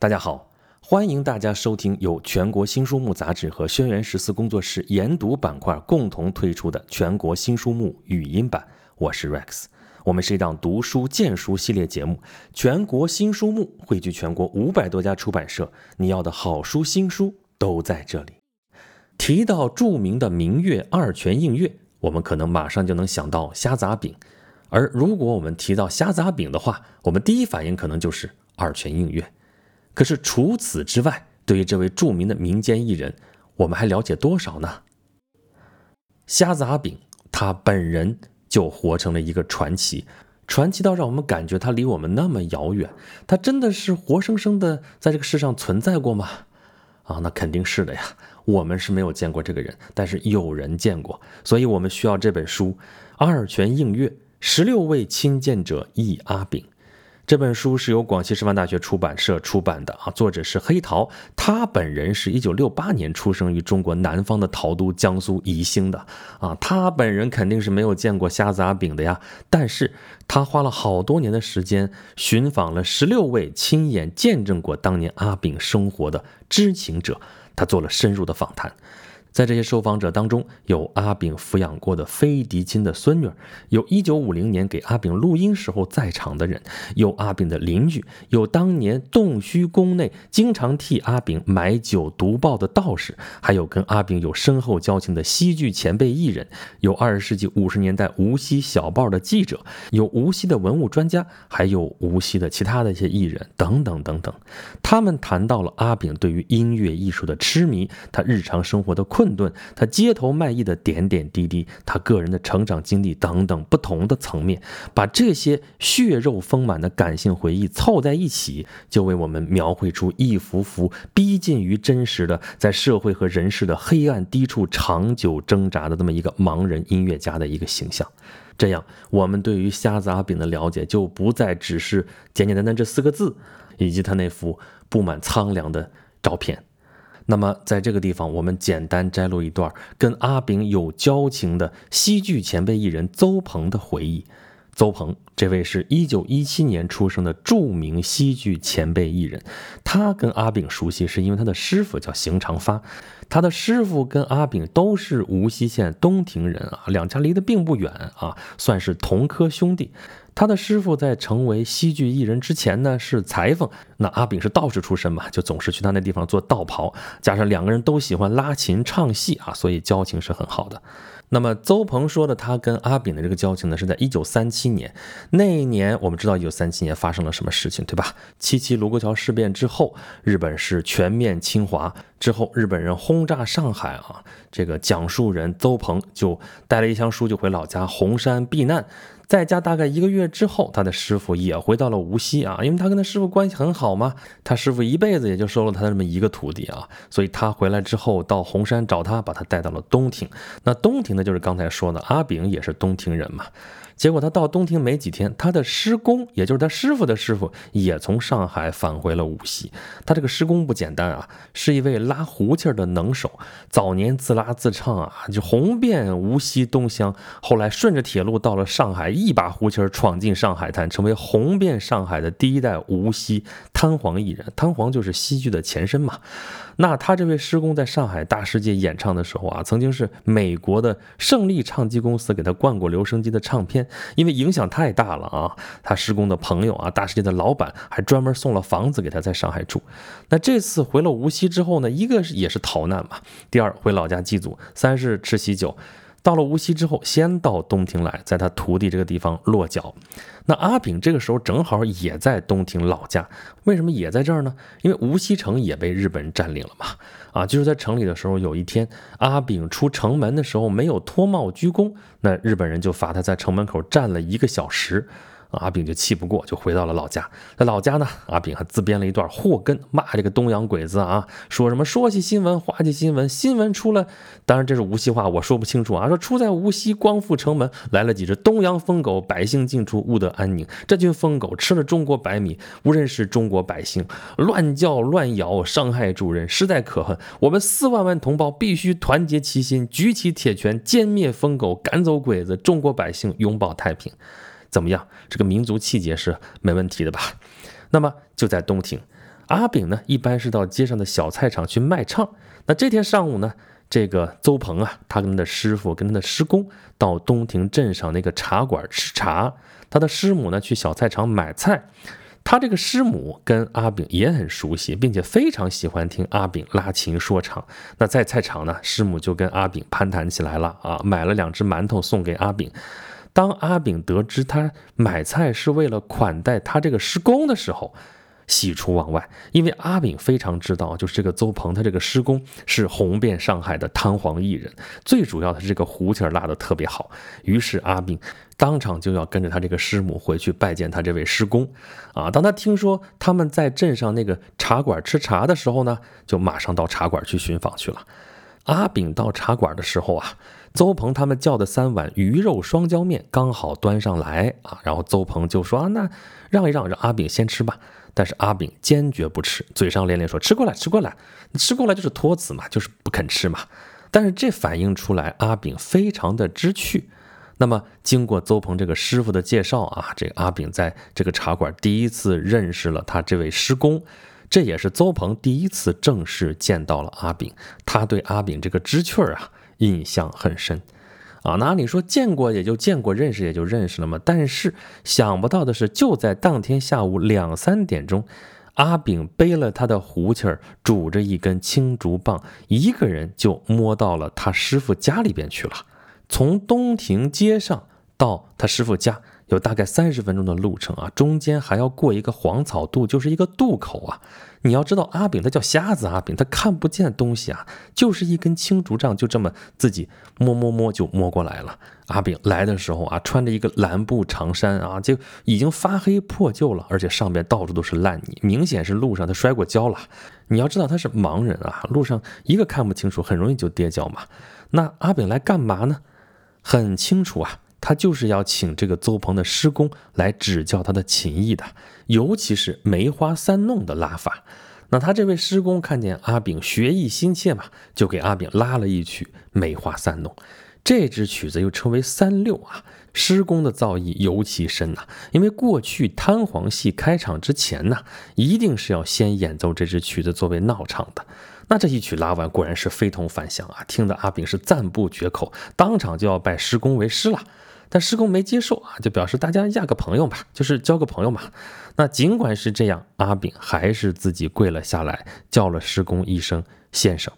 大家好，欢迎大家收听由全国新书目杂志和轩辕十四工作室研读板块共同推出的全国新书目语音版。我是 Rex，我们是一档读书荐书系列节目。全国新书目汇聚全国五百多家出版社，你要的好书新书都在这里。提到著名的明月二泉映月，我们可能马上就能想到虾杂饼。而如果我们提到虾杂饼的话，我们第一反应可能就是二泉映月。可是除此之外，对于这位著名的民间艺人，我们还了解多少呢？瞎子阿炳他本人就活成了一个传奇，传奇到让我们感觉他离我们那么遥远。他真的是活生生的在这个世上存在过吗？啊，那肯定是的呀。我们是没有见过这个人，但是有人见过，所以我们需要这本书《二泉映月》。十六位亲见者忆阿炳，这本书是由广西师范大学出版社出版的啊，作者是黑桃，他本人是一九六八年出生于中国南方的陶都江苏宜兴的啊，他本人肯定是没有见过虾子阿炳的呀，但是他花了好多年的时间寻访了十六位亲眼见证过当年阿炳生活的知情者，他做了深入的访谈。在这些受访者当中，有阿炳抚养过的飞嫡亲的孙女，有一九五零年给阿炳录音时候在场的人，有阿炳的邻居，有当年洞虚宫内经常替阿炳买酒读报的道士，还有跟阿炳有深厚交情的戏剧前辈艺人，有二十世纪五十年代无锡小报的记者，有无锡的文物专家，还有无锡的其他的一些艺人等等等等。他们谈到了阿炳对于音乐艺术的痴迷，他日常生活的。困顿，他街头卖艺的点点滴滴，他个人的成长经历等等不同的层面，把这些血肉丰满的感性回忆凑在一起，就为我们描绘出一幅幅逼近于真实的，在社会和人世的黑暗低处长久挣扎的这么一个盲人音乐家的一个形象。这样，我们对于瞎子阿炳的了解就不再只是简简单单这四个字，以及他那幅布满苍凉的照片。那么，在这个地方，我们简单摘录一段跟阿炳有交情的戏剧前辈艺人邹鹏的回忆。邹鹏，这位是一九一七年出生的著名戏剧前辈艺人，他跟阿炳熟悉，是因为他的师傅叫邢长发，他的师傅跟阿炳都是无锡县东亭人啊，两家离得并不远啊，算是同科兄弟。他的师傅在成为戏剧艺人之前呢是裁缝，那阿炳是道士出身嘛，就总是去他那地方做道袍。加上两个人都喜欢拉琴唱戏啊，所以交情是很好的。那么邹鹏说的他跟阿炳的这个交情呢，是在一九三七年那一年，我们知道一九三七年发生了什么事情，对吧？七七卢沟桥事变之后，日本是全面侵华之后，日本人轰炸上海啊，这个讲述人邹鹏就带了一箱书就回老家红山避难。在家大概一个月之后，他的师傅也回到了无锡啊，因为他跟他师傅关系很好嘛。他师傅一辈子也就收了他这么一个徒弟啊，所以他回来之后到红山找他，把他带到了东亭。那东亭呢，就是刚才说的阿炳也是东亭人嘛。结果他到东亭没几天，他的师公，也就是他师傅的师傅，也从上海返回了无锡。他这个师公不简单啊，是一位拉胡琴的能手，早年自拉自唱啊，就红遍无锡东乡。后来顺着铁路到了上海，一把胡琴闯进上海滩，成为红遍上海的第一代无锡滩簧艺人。滩簧就是戏剧的前身嘛。那他这位师公在上海大世界演唱的时候啊，曾经是美国的胜利唱机公司给他灌过留声机的唱片。因为影响太大了啊，他施工的朋友啊，大世界的老板还专门送了房子给他在上海住。那这次回了无锡之后呢，一个是也是逃难嘛，第二回老家祭祖，三是吃喜酒。到了无锡之后，先到东亭来，在他徒弟这个地方落脚。那阿炳这个时候正好也在东亭老家，为什么也在这儿呢？因为无锡城也被日本人占领了嘛。啊，就是在城里的时候，有一天阿炳出城门的时候没有脱帽鞠躬，那日本人就罚他在城门口站了一个小时。阿炳就气不过，就回到了老家。在老家呢，阿炳还自编了一段祸根，骂这个东洋鬼子啊，说什么说起新闻，话起新闻，新闻出了，当然这是无锡话，我说不清楚啊。说出在无锡光复城门来了几只东洋疯狗，百姓进出勿得安宁。这群疯狗吃了中国白米，无认识中国百姓，乱叫乱咬，伤害主人，实在可恨。我们四万万同胞必须团结齐心，举起铁拳，歼灭疯狗，赶走鬼子，中国百姓永保太平。怎么样？这个民族气节是没问题的吧？那么就在东亭，阿炳呢，一般是到街上的小菜场去卖唱。那这天上午呢，这个邹鹏啊，他跟他的师傅跟他的师公到东亭镇上那个茶馆吃茶，他的师母呢去小菜场买菜。他这个师母跟阿炳也很熟悉，并且非常喜欢听阿炳拉琴说唱。那在菜场呢，师母就跟阿炳攀谈起来了啊，买了两只馒头送给阿炳。当阿炳得知他买菜是为了款待他这个师公的时候，喜出望外，因为阿炳非常知道，就是这个邹鹏他这个师公是红遍上海的汤黄艺人，最主要的是这个胡琴拉的特别好。于是阿炳当场就要跟着他这个师母回去拜见他这位师公。啊，当他听说他们在镇上那个茶馆吃茶的时候呢，就马上到茶馆去寻访去了。阿炳到茶馆的时候啊，邹鹏他们叫的三碗鱼肉双椒面刚好端上来啊，然后邹鹏就说，那让一让，让阿炳先吃吧。但是阿炳坚决不吃，嘴上连连说吃过来，吃过来，吃过来就是托辞嘛，就是不肯吃嘛。但是这反映出来阿炳非常的知趣。那么经过邹鹏这个师傅的介绍啊，这个阿炳在这个茶馆第一次认识了他这位师公，这也是邹鹏第一次正式见到了阿炳，他对阿炳这个知趣儿啊印象很深。啊，那你说见过也就见过，认识也就认识了嘛。但是想不到的是，就在当天下午两三点钟，阿炳背了他的胡琴儿，拄着一根青竹棒，一个人就摸到了他师傅家里边去了。从东亭街上到他师傅家。有大概三十分钟的路程啊，中间还要过一个黄草渡，就是一个渡口啊。你要知道，阿炳他叫瞎子，阿炳他看不见东西啊，就是一根青竹杖，就这么自己摸摸摸就摸过来了。阿炳来的时候啊，穿着一个蓝布长衫啊，就已经发黑破旧了，而且上面到处都是烂泥，明显是路上他摔过跤了。你要知道他是盲人啊，路上一个看不清楚，很容易就跌跤嘛。那阿炳来干嘛呢？很清楚啊。他就是要请这个邹鹏的师公来指教他的琴艺的，尤其是梅花三弄的拉法。那他这位师公看见阿炳学艺心切嘛，就给阿炳拉了一曲梅花三弄。这支曲子又称为三六啊。师公的造诣尤其深呐，因为过去滩簧戏开场之前呢，一定是要先演奏这支曲子作为闹场的。那这一曲拉完，果然是非同凡响啊，听得阿炳是赞不绝口，当场就要拜师公为师了。但师公没接受啊，就表示大家压个朋友吧，就是交个朋友嘛。那尽管是这样，阿炳还是自己跪了下来，叫了师公一声先生。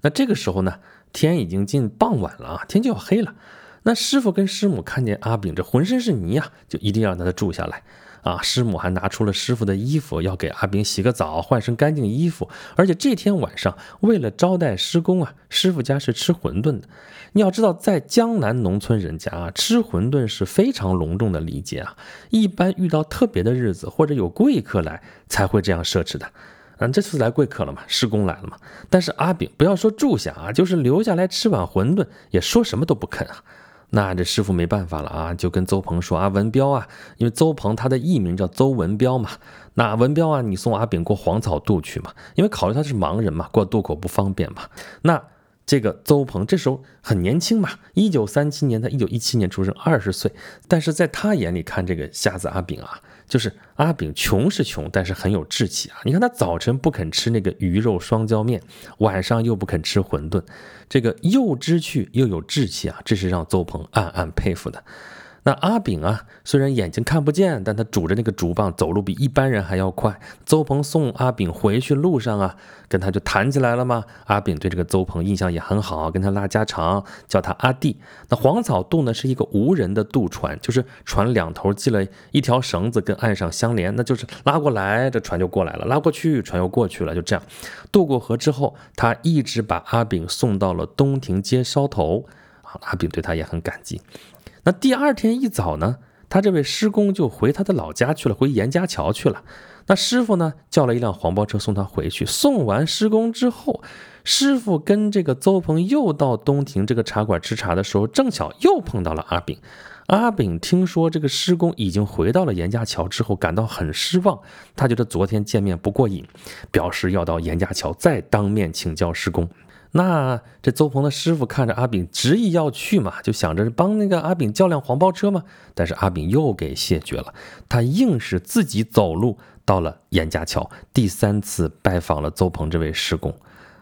那这个时候呢，天已经近傍晚了啊，天就要黑了。那师傅跟师母看见阿炳这浑身是泥啊，就一定要让他住下来。啊，师母还拿出了师傅的衣服，要给阿炳洗个澡，换身干净衣服。而且这天晚上，为了招待师公啊，师傅家是吃馄饨的。你要知道，在江南农村人家啊，吃馄饨是非常隆重的礼节啊。一般遇到特别的日子或者有贵客来，才会这样设置的。嗯，这次来贵客了嘛，师公来了嘛。但是阿炳不要说住下啊，就是留下来吃碗馄饨，也说什么都不肯啊。那这师傅没办法了啊，就跟邹鹏说啊，文彪啊，因为邹鹏他的艺名叫邹文彪嘛，那文彪啊，你送阿炳过黄草渡去嘛，因为考虑他是盲人嘛，过渡口不方便嘛。那这个邹鹏这时候很年轻嘛，一九三七年，他一九一七年出生，二十岁，但是在他眼里看这个瞎子阿炳啊。就是阿炳穷是穷，但是很有志气啊！你看他早晨不肯吃那个鱼肉双椒面，晚上又不肯吃馄饨，这个又知趣又有志气啊！这是让邹鹏暗暗佩服的。那阿炳啊，虽然眼睛看不见，但他拄着那个竹棒，走路比一般人还要快。邹鹏送阿炳回去路上啊，跟他就谈起来了嘛。阿炳对这个邹鹏印象也很好，跟他拉家常，叫他阿弟。那黄草渡呢，是一个无人的渡船，就是船两头系了一条绳子，跟岸上相连，那就是拉过来，这船就过来了；拉过去，船又过去了。就这样渡过河之后，他一直把阿炳送到了东亭街梢头。阿炳对他也很感激。那第二天一早呢，他这位师公就回他的老家去了，回严家桥去了。那师傅呢，叫了一辆黄包车送他回去。送完师公之后，师傅跟这个邹鹏又到东亭这个茶馆吃茶的时候，正巧又碰到了阿炳。阿炳听说这个师公已经回到了严家桥之后，感到很失望。他觉得昨天见面不过瘾，表示要到严家桥再当面请教师公。那这邹鹏的师傅看着阿炳执意要去嘛，就想着帮那个阿炳叫辆黄包车嘛。但是阿炳又给谢绝了，他硬是自己走路到了严家桥，第三次拜访了邹鹏这位师公。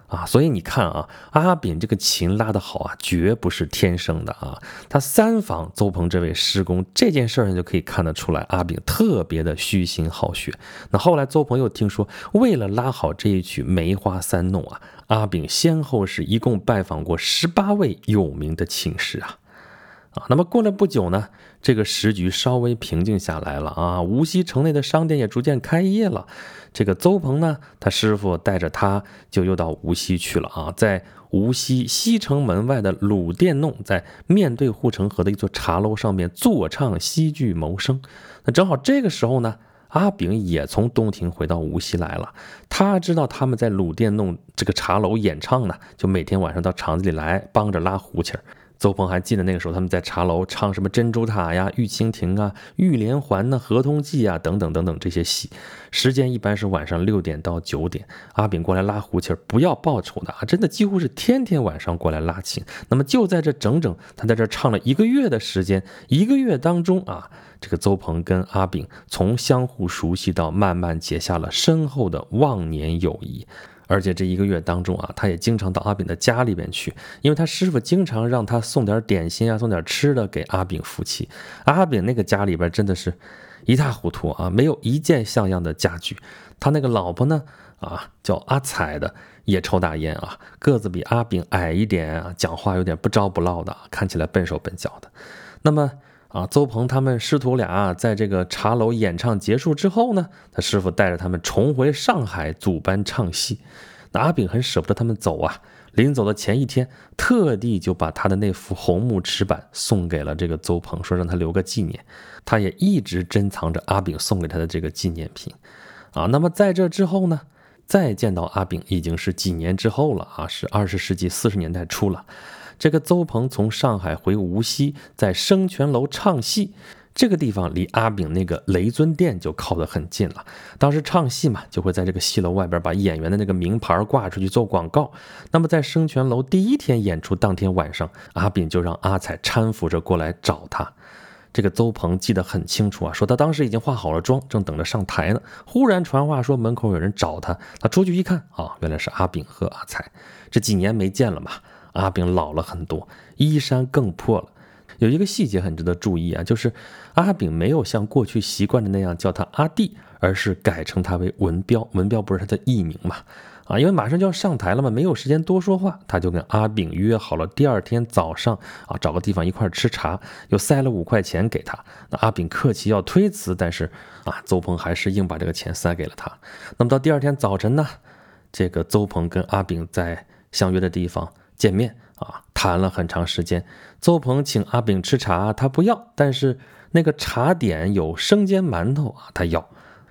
啊，所以你看啊，阿炳这个琴拉得好啊，绝不是天生的啊。他三访邹鹏这位师公这件事儿上就可以看得出来，阿炳特别的虚心好学。那后来邹鹏又听说，为了拉好这一曲梅花三弄啊，阿炳先后是一共拜访过十八位有名的琴师啊。啊，那么过了不久呢，这个时局稍微平静下来了啊，无锡城内的商店也逐渐开业了。这个邹鹏呢，他师傅带着他就又到无锡去了啊，在无锡西城门外的鲁店弄，在面对护城河的一座茶楼上面坐唱戏剧谋生。那正好这个时候呢，阿炳也从东亭回到无锡来了。他知道他们在鲁店弄这个茶楼演唱呢，就每天晚上到厂子里来帮着拉胡琴儿。邹鹏还记得那个时候，他们在茶楼唱什么《珍珠塔》呀、《玉蜻蜓》啊、《玉连环》呢、《合同记》啊等等等等这些戏。时间一般是晚上六点到九点，阿炳过来拉胡琴，不要报酬的啊，真的几乎是天天晚上过来拉琴。那么就在这整整他在这唱了一个月的时间，一个月当中啊，这个邹鹏跟阿炳从相互熟悉到慢慢结下了深厚的忘年友谊。而且这一个月当中啊，他也经常到阿炳的家里边去，因为他师傅经常让他送点点心啊，送点吃的给阿炳夫妻。阿炳那个家里边真的是一塌糊涂啊，没有一件像样的家具。他那个老婆呢，啊，叫阿彩的，也抽大烟啊，个子比阿炳矮一点啊，讲话有点不着不落的，看起来笨手笨脚的。那么。啊，邹鹏他们师徒俩在这个茶楼演唱结束之后呢，他师傅带着他们重回上海组班唱戏。那阿炳很舍不得他们走啊，临走的前一天，特地就把他的那副红木尺板送给了这个邹鹏，说让他留个纪念。他也一直珍藏着阿炳送给他的这个纪念品。啊，那么在这之后呢，再见到阿炳已经是几年之后了啊，是二十世纪四十年代初了。这个邹鹏从上海回无锡，在生泉楼唱戏，这个地方离阿炳那个雷尊店就靠得很近了。当时唱戏嘛，就会在这个戏楼外边把演员的那个名牌挂出去做广告。那么在生泉楼第一天演出当天晚上，阿炳就让阿彩搀扶着过来找他。这个邹鹏记得很清楚啊，说他当时已经化好了妆，正等着上台呢。忽然传话说门口有人找他，他出去一看啊，原来是阿炳和阿彩。这几年没见了嘛。阿炳老了很多，衣衫更破了。有一个细节很值得注意啊，就是阿炳没有像过去习惯的那样叫他阿弟，而是改称他为文彪。文彪不是他的艺名嘛？啊，因为马上就要上台了嘛，没有时间多说话，他就跟阿炳约好了第二天早上啊，找个地方一块吃茶，又塞了五块钱给他。那阿炳客气要推辞，但是啊，邹鹏还是硬把这个钱塞给了他。那么到第二天早晨呢，这个邹鹏跟阿炳在相约的地方。见面啊，谈了很长时间。邹鹏请阿炳吃茶，他不要；但是那个茶点有生煎馒头啊，他要。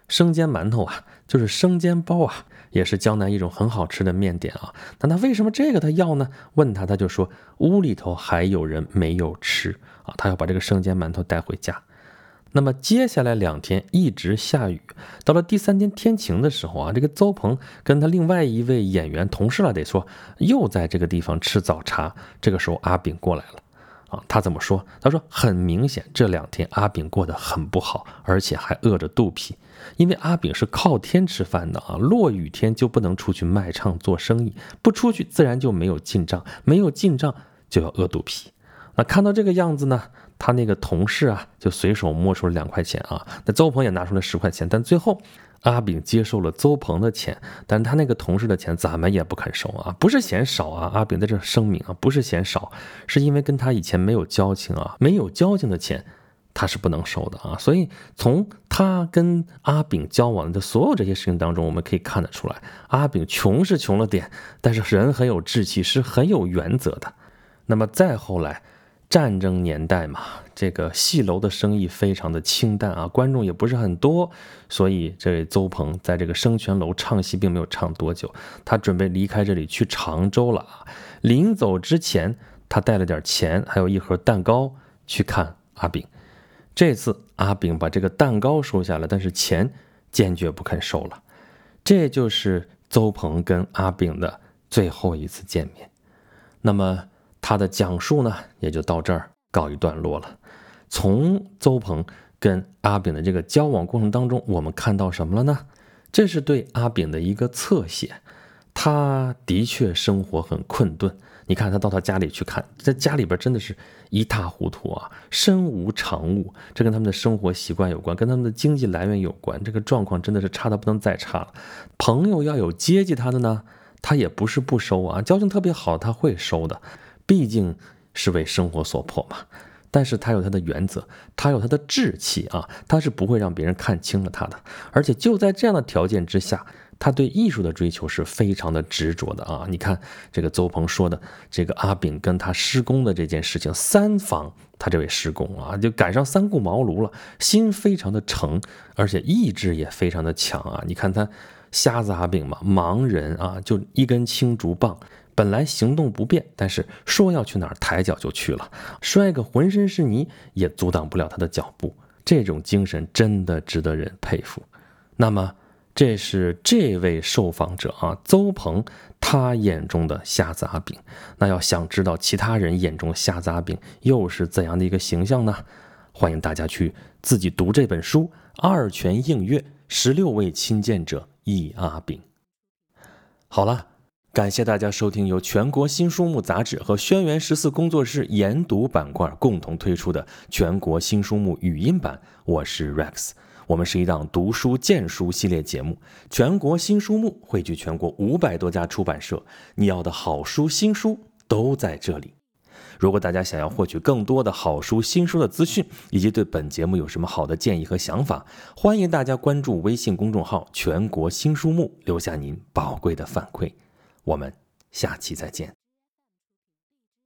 生煎馒头啊，就是生煎包啊，也是江南一种很好吃的面点啊。那他为什么这个他要呢？问他，他就说屋里头还有人没有吃啊，他要把这个生煎馒头带回家。那么接下来两天一直下雨，到了第三天天晴的时候啊，这个邹鹏跟他另外一位演员同事了，得说又在这个地方吃早茶。这个时候阿炳过来了，啊，他怎么说？他说很明显这两天阿炳过得很不好，而且还饿着肚皮，因为阿炳是靠天吃饭的啊，落雨天就不能出去卖唱做生意，不出去自然就没有进账，没有进账就要饿肚皮。那看到这个样子呢？他那个同事啊，就随手摸出了两块钱啊。那邹鹏也拿出了十块钱，但最后阿炳接受了邹鹏的钱，但他那个同事的钱怎么也不肯收啊，不是嫌少啊。阿炳在这声明啊，不是嫌少，是因为跟他以前没有交情啊，没有交情的钱他是不能收的啊。所以从他跟阿炳交往的所有这些事情当中，我们可以看得出来，阿炳穷是穷了点，但是人很有志气，是很有原则的。那么再后来。战争年代嘛，这个戏楼的生意非常的清淡啊，观众也不是很多，所以这位邹鹏在这个生泉楼唱戏并没有唱多久，他准备离开这里去常州了啊。临走之前，他带了点钱，还有一盒蛋糕去看阿炳。这次阿炳把这个蛋糕收下了，但是钱坚决不肯收了。这就是邹鹏跟阿炳的最后一次见面。那么。他的讲述呢，也就到这儿告一段落了。从邹鹏跟阿炳的这个交往过程当中，我们看到什么了呢？这是对阿炳的一个侧写，他的确生活很困顿。你看他到他家里去看，在家里边真的是一塌糊涂啊，身无长物。这跟他们的生活习惯有关，跟他们的经济来源有关。这个状况真的是差的不能再差了。朋友要有接济他的呢，他也不是不收啊，交情特别好，他会收的，毕竟是为生活所迫嘛。但是他有他的原则，他有他的志气啊，他是不会让别人看清了他的。而且就在这样的条件之下。他对艺术的追求是非常的执着的啊！你看这个邹鹏说的这个阿炳跟他施工的这件事情，三房他这位施工啊，就赶上三顾茅庐了，心非常的诚，而且意志也非常的强啊！你看他瞎子阿炳嘛，盲人啊，就一根青竹棒，本来行动不便，但是说要去哪儿，抬脚就去了，摔个浑身是泥也阻挡不了他的脚步，这种精神真的值得人佩服。那么。这是这位受访者啊，邹鹏，他眼中的瞎子阿炳。那要想知道其他人眼中瞎子阿炳又是怎样的一个形象呢？欢迎大家去自己读这本书《二泉映月：十六位亲见者易阿炳》。好了，感谢大家收听由全国新书目杂志和轩辕十四工作室研读板块共同推出的全国新书目语音版。我是 Rex。我们是一档读书荐书系列节目，全国新书目汇聚全国五百多家出版社，你要的好书新书都在这里。如果大家想要获取更多的好书新书的资讯，以及对本节目有什么好的建议和想法，欢迎大家关注微信公众号“全国新书目”，留下您宝贵的反馈。我们下期再见。